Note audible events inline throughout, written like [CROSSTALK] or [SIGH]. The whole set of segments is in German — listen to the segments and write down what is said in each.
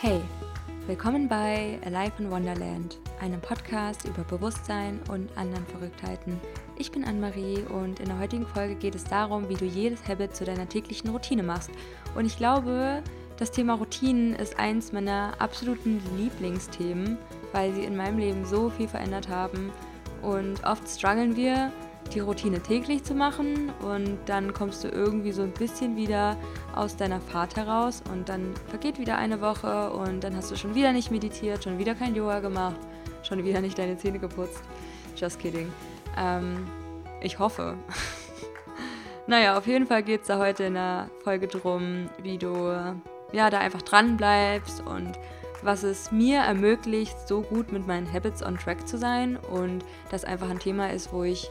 Hey, willkommen bei Alive in Wonderland, einem Podcast über Bewusstsein und anderen Verrücktheiten. Ich bin Anne-Marie und in der heutigen Folge geht es darum, wie du jedes Habit zu deiner täglichen Routine machst. Und ich glaube, das Thema Routinen ist eins meiner absoluten Lieblingsthemen, weil sie in meinem Leben so viel verändert haben. Und oft strugglen wir, die Routine täglich zu machen und dann kommst du irgendwie so ein bisschen wieder aus deiner Fahrt heraus und dann vergeht wieder eine Woche und dann hast du schon wieder nicht meditiert, schon wieder kein Yoga gemacht, schon wieder nicht deine Zähne geputzt. Just kidding. Ähm, ich hoffe. [LAUGHS] naja, auf jeden Fall geht es da heute in der Folge drum, wie du ja, da einfach dran bleibst und was es mir ermöglicht, so gut mit meinen Habits on track zu sein und das einfach ein Thema ist, wo ich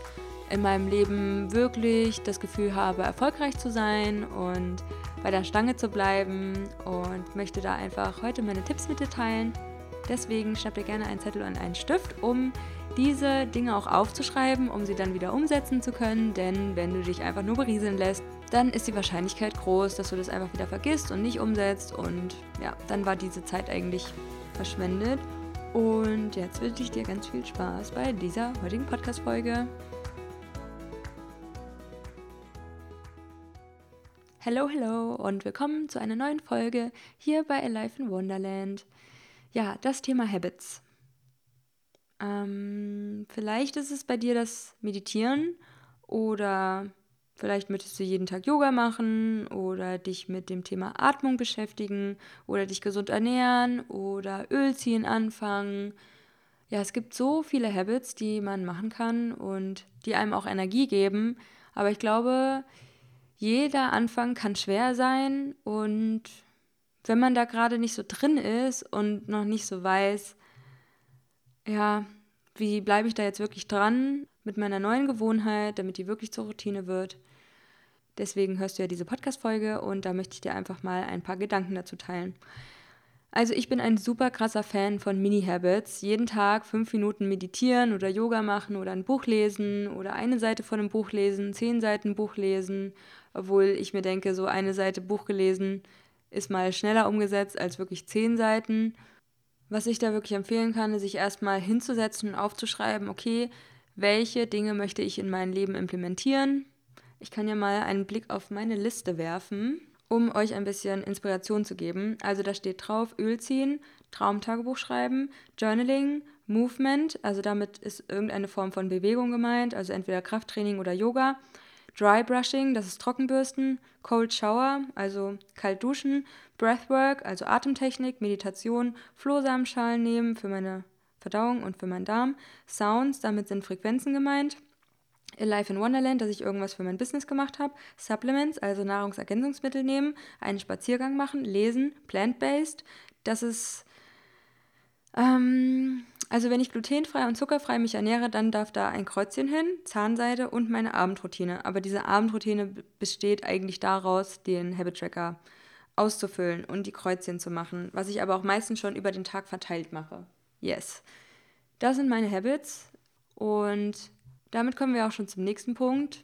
in meinem Leben wirklich das Gefühl habe, erfolgreich zu sein und bei der Stange zu bleiben und möchte da einfach heute meine Tipps mit dir teilen. Deswegen schnapp dir gerne einen Zettel und einen Stift, um diese Dinge auch aufzuschreiben, um sie dann wieder umsetzen zu können. Denn wenn du dich einfach nur berieseln lässt, dann ist die Wahrscheinlichkeit groß, dass du das einfach wieder vergisst und nicht umsetzt. Und ja, dann war diese Zeit eigentlich verschwendet. Und jetzt wünsche ich dir ganz viel Spaß bei dieser heutigen Podcast-Folge. Hello, hello und willkommen zu einer neuen Folge hier bei Alive in Wonderland. Ja, das Thema Habits. Ähm, vielleicht ist es bei dir das Meditieren oder vielleicht möchtest du jeden Tag Yoga machen oder dich mit dem Thema Atmung beschäftigen oder dich gesund ernähren oder Öl ziehen anfangen. Ja, es gibt so viele Habits, die man machen kann und die einem auch Energie geben. Aber ich glaube, jeder Anfang kann schwer sein und wenn man da gerade nicht so drin ist und noch nicht so weiß, ja, wie bleibe ich da jetzt wirklich dran mit meiner neuen Gewohnheit, damit die wirklich zur Routine wird. Deswegen hörst du ja diese Podcast-Folge und da möchte ich dir einfach mal ein paar Gedanken dazu teilen. Also ich bin ein super krasser Fan von Mini-Habits. Jeden Tag fünf Minuten meditieren oder Yoga machen oder ein Buch lesen oder eine Seite von einem Buch lesen, zehn Seiten Buch lesen obwohl ich mir denke, so eine Seite Buch gelesen ist mal schneller umgesetzt als wirklich zehn Seiten. Was ich da wirklich empfehlen kann, ist sich erstmal hinzusetzen und aufzuschreiben, okay, welche Dinge möchte ich in mein Leben implementieren. Ich kann ja mal einen Blick auf meine Liste werfen, um euch ein bisschen Inspiration zu geben. Also da steht drauf Öl ziehen, Traumtagebuch schreiben, Journaling, Movement, also damit ist irgendeine Form von Bewegung gemeint, also entweder Krafttraining oder Yoga, Dry Brushing, das ist Trockenbürsten, Cold Shower, also kalt duschen, Breathwork, also Atemtechnik, Meditation, Flohsamenschalen nehmen für meine Verdauung und für meinen Darm, Sounds, damit sind Frequenzen gemeint, Life in Wonderland, dass ich irgendwas für mein Business gemacht habe, Supplements, also Nahrungsergänzungsmittel nehmen, einen Spaziergang machen, lesen, plant-based, das ist ähm, also wenn ich glutenfrei und zuckerfrei mich ernähre, dann darf da ein Kreuzchen hin, Zahnseide und meine Abendroutine. Aber diese Abendroutine besteht eigentlich daraus, den Habit Tracker auszufüllen und die Kreuzchen zu machen, was ich aber auch meistens schon über den Tag verteilt mache. Yes. Das sind meine Habits und damit kommen wir auch schon zum nächsten Punkt,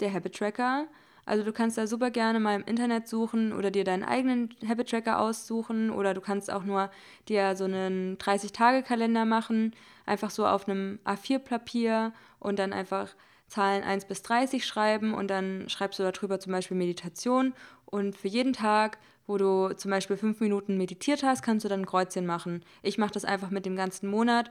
der Habit Tracker. Also du kannst da super gerne mal im Internet suchen oder dir deinen eigenen Habit Tracker aussuchen oder du kannst auch nur dir so einen 30-Tage-Kalender machen, einfach so auf einem A4-Papier und dann einfach Zahlen 1 bis 30 schreiben und dann schreibst du darüber zum Beispiel Meditation und für jeden Tag, wo du zum Beispiel fünf Minuten meditiert hast, kannst du dann ein Kreuzchen machen. Ich mache das einfach mit dem ganzen Monat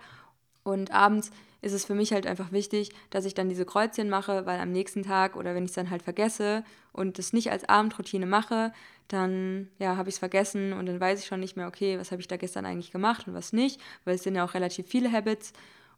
und abends ist es für mich halt einfach wichtig, dass ich dann diese Kreuzchen mache, weil am nächsten Tag oder wenn ich es dann halt vergesse und es nicht als Abendroutine mache, dann ja, habe ich es vergessen und dann weiß ich schon nicht mehr, okay, was habe ich da gestern eigentlich gemacht und was nicht, weil es sind ja auch relativ viele Habits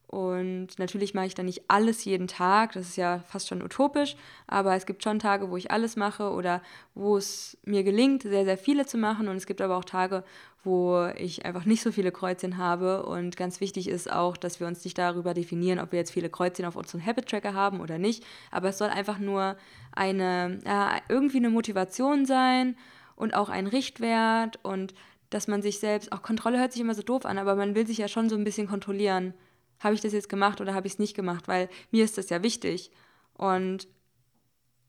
und natürlich mache ich dann nicht alles jeden Tag, das ist ja fast schon utopisch, aber es gibt schon Tage, wo ich alles mache oder wo es mir gelingt, sehr, sehr viele zu machen. Und es gibt aber auch Tage, wo ich einfach nicht so viele Kreuzchen habe. Und ganz wichtig ist auch, dass wir uns nicht darüber definieren, ob wir jetzt viele Kreuzchen auf unserem Habit Tracker haben oder nicht. Aber es soll einfach nur eine, ja, irgendwie eine Motivation sein und auch ein Richtwert und dass man sich selbst, auch Kontrolle hört sich immer so doof an, aber man will sich ja schon so ein bisschen kontrollieren habe ich das jetzt gemacht oder habe ich es nicht gemacht, weil mir ist das ja wichtig. Und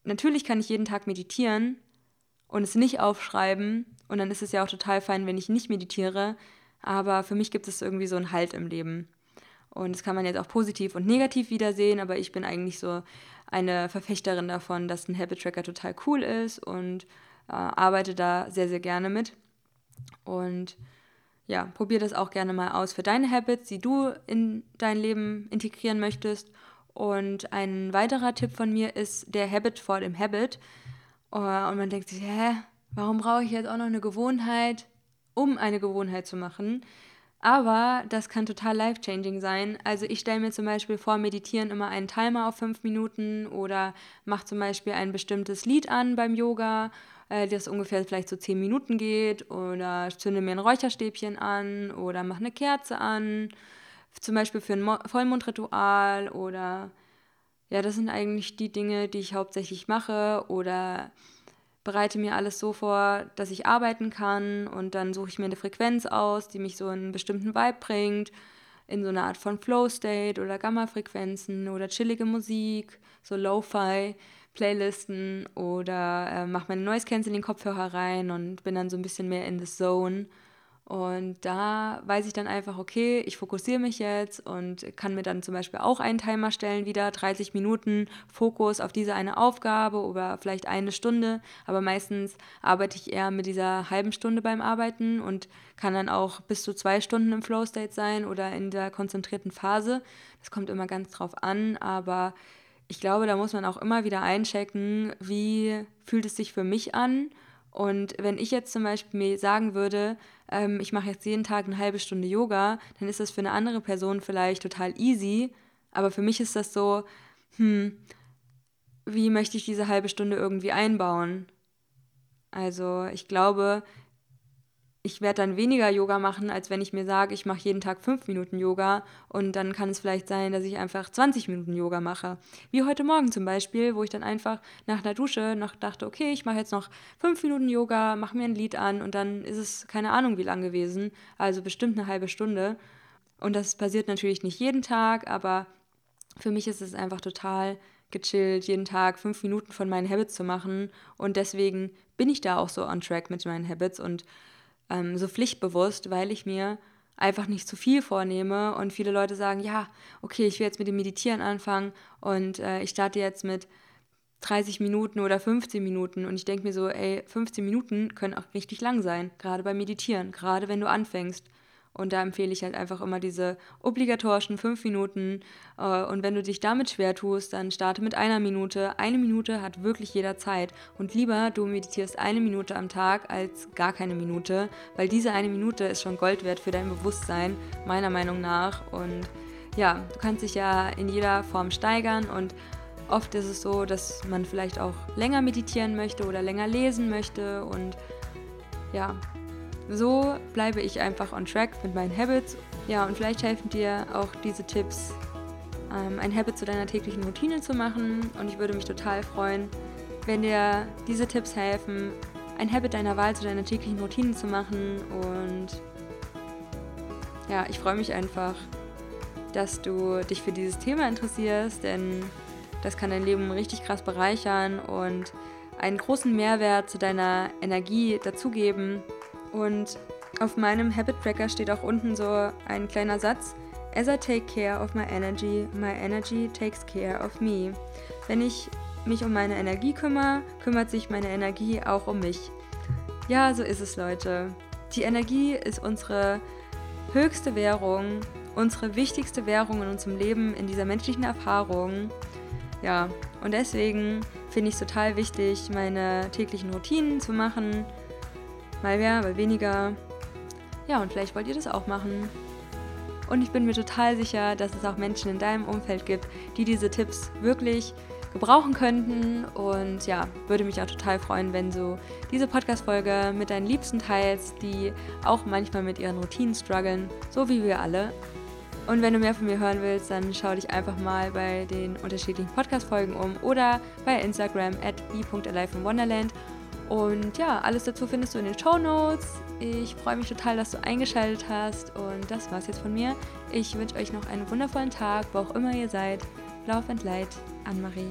natürlich kann ich jeden Tag meditieren und es nicht aufschreiben Und dann ist es ja auch total fein, wenn ich nicht meditiere. Aber für mich gibt es irgendwie so einen Halt im Leben. Und das kann man jetzt auch positiv und negativ wiedersehen, aber ich bin eigentlich so eine Verfechterin davon, dass ein Habit Tracker total cool ist und äh, arbeite da sehr, sehr gerne mit. Und ja, probier das auch gerne mal aus für deine Habits, die du in dein Leben integrieren möchtest. Und ein weiterer Tipp von mir ist der Habit vor dem Habit. Oh, und man denkt sich, hä, warum brauche ich jetzt auch noch eine Gewohnheit, um eine Gewohnheit zu machen? Aber das kann total life-changing sein. Also ich stelle mir zum Beispiel vor Meditieren immer einen Timer auf fünf Minuten oder mache zum Beispiel ein bestimmtes Lied an beim Yoga, äh, das ungefähr vielleicht so zehn Minuten geht oder zünde mir ein Räucherstäbchen an oder mache eine Kerze an, zum Beispiel für ein Mo Vollmondritual oder ja, das sind eigentlich die Dinge, die ich hauptsächlich mache oder bereite mir alles so vor, dass ich arbeiten kann und dann suche ich mir eine Frequenz aus, die mich so in einen bestimmten Vibe bringt, in so eine Art von Flow-State oder Gamma-Frequenzen oder chillige Musik, so Lo-Fi. Playlisten oder äh, mache meine Noise Cancelling Kopfhörer rein und bin dann so ein bisschen mehr in the Zone und da weiß ich dann einfach, okay, ich fokussiere mich jetzt und kann mir dann zum Beispiel auch einen Timer stellen, wieder 30 Minuten Fokus auf diese eine Aufgabe oder vielleicht eine Stunde. Aber meistens arbeite ich eher mit dieser halben Stunde beim Arbeiten und kann dann auch bis zu zwei Stunden im Flow State sein oder in der konzentrierten Phase. Das kommt immer ganz drauf an, aber ich glaube, da muss man auch immer wieder einchecken, wie fühlt es sich für mich an und wenn ich jetzt zum Beispiel mir sagen würde, ähm, ich mache jetzt jeden Tag eine halbe Stunde Yoga, dann ist das für eine andere Person vielleicht total easy. Aber für mich ist das so, hm, wie möchte ich diese halbe Stunde irgendwie einbauen? Also ich glaube, ich werde dann weniger Yoga machen, als wenn ich mir sage, ich mache jeden Tag fünf Minuten Yoga und dann kann es vielleicht sein, dass ich einfach 20 Minuten Yoga mache. Wie heute Morgen zum Beispiel, wo ich dann einfach nach einer Dusche noch dachte, okay, ich mache jetzt noch fünf Minuten Yoga, mache mir ein Lied an und dann ist es keine Ahnung wie lang gewesen, also bestimmt eine halbe Stunde. Und das passiert natürlich nicht jeden Tag, aber für mich ist es einfach total gechillt, jeden Tag fünf Minuten von meinen Habits zu machen und deswegen bin ich da auch so on track mit meinen Habits und ähm, so pflichtbewusst, weil ich mir einfach nicht zu viel vornehme und viele Leute sagen, ja, okay, ich will jetzt mit dem Meditieren anfangen und äh, ich starte jetzt mit 30 Minuten oder 15 Minuten und ich denke mir so, ey, 15 Minuten können auch richtig lang sein, gerade beim Meditieren, gerade wenn du anfängst. Und da empfehle ich halt einfach immer diese obligatorischen fünf Minuten. Äh, und wenn du dich damit schwer tust, dann starte mit einer Minute. Eine Minute hat wirklich jeder Zeit. Und lieber du meditierst eine Minute am Tag als gar keine Minute, weil diese eine Minute ist schon Gold wert für dein Bewusstsein, meiner Meinung nach. Und ja, du kannst dich ja in jeder Form steigern und oft ist es so, dass man vielleicht auch länger meditieren möchte oder länger lesen möchte und ja, so bleibe ich einfach on track mit meinen Habits. Ja, und vielleicht helfen dir auch diese Tipps, ähm, ein Habit zu deiner täglichen Routine zu machen. Und ich würde mich total freuen, wenn dir diese Tipps helfen, ein Habit deiner Wahl zu deiner täglichen Routine zu machen. Und ja, ich freue mich einfach, dass du dich für dieses Thema interessierst, denn das kann dein Leben richtig krass bereichern und einen großen Mehrwert zu deiner Energie dazugeben. Und auf meinem Habit Tracker steht auch unten so ein kleiner Satz. As I take care of my energy, my energy takes care of me. Wenn ich mich um meine Energie kümmere, kümmert sich meine Energie auch um mich. Ja, so ist es, Leute. Die Energie ist unsere höchste Währung, unsere wichtigste Währung in unserem Leben, in dieser menschlichen Erfahrung. Ja, und deswegen finde ich es total wichtig, meine täglichen Routinen zu machen, Mal mehr, mal weniger. Ja, und vielleicht wollt ihr das auch machen. Und ich bin mir total sicher, dass es auch Menschen in deinem Umfeld gibt, die diese Tipps wirklich gebrauchen könnten. Und ja, würde mich auch total freuen, wenn du diese Podcast-Folge mit deinen Liebsten teilst, die auch manchmal mit ihren Routinen strugglen, so wie wir alle. Und wenn du mehr von mir hören willst, dann schau dich einfach mal bei den unterschiedlichen Podcast-Folgen um oder bei Instagram at be.aliveinwonderland und ja, alles dazu findest du in den Show Notes. Ich freue mich total, dass du eingeschaltet hast. Und das war's jetzt von mir. Ich wünsche euch noch einen wundervollen Tag, wo auch immer ihr seid. Lauf and Light, Anne-Marie.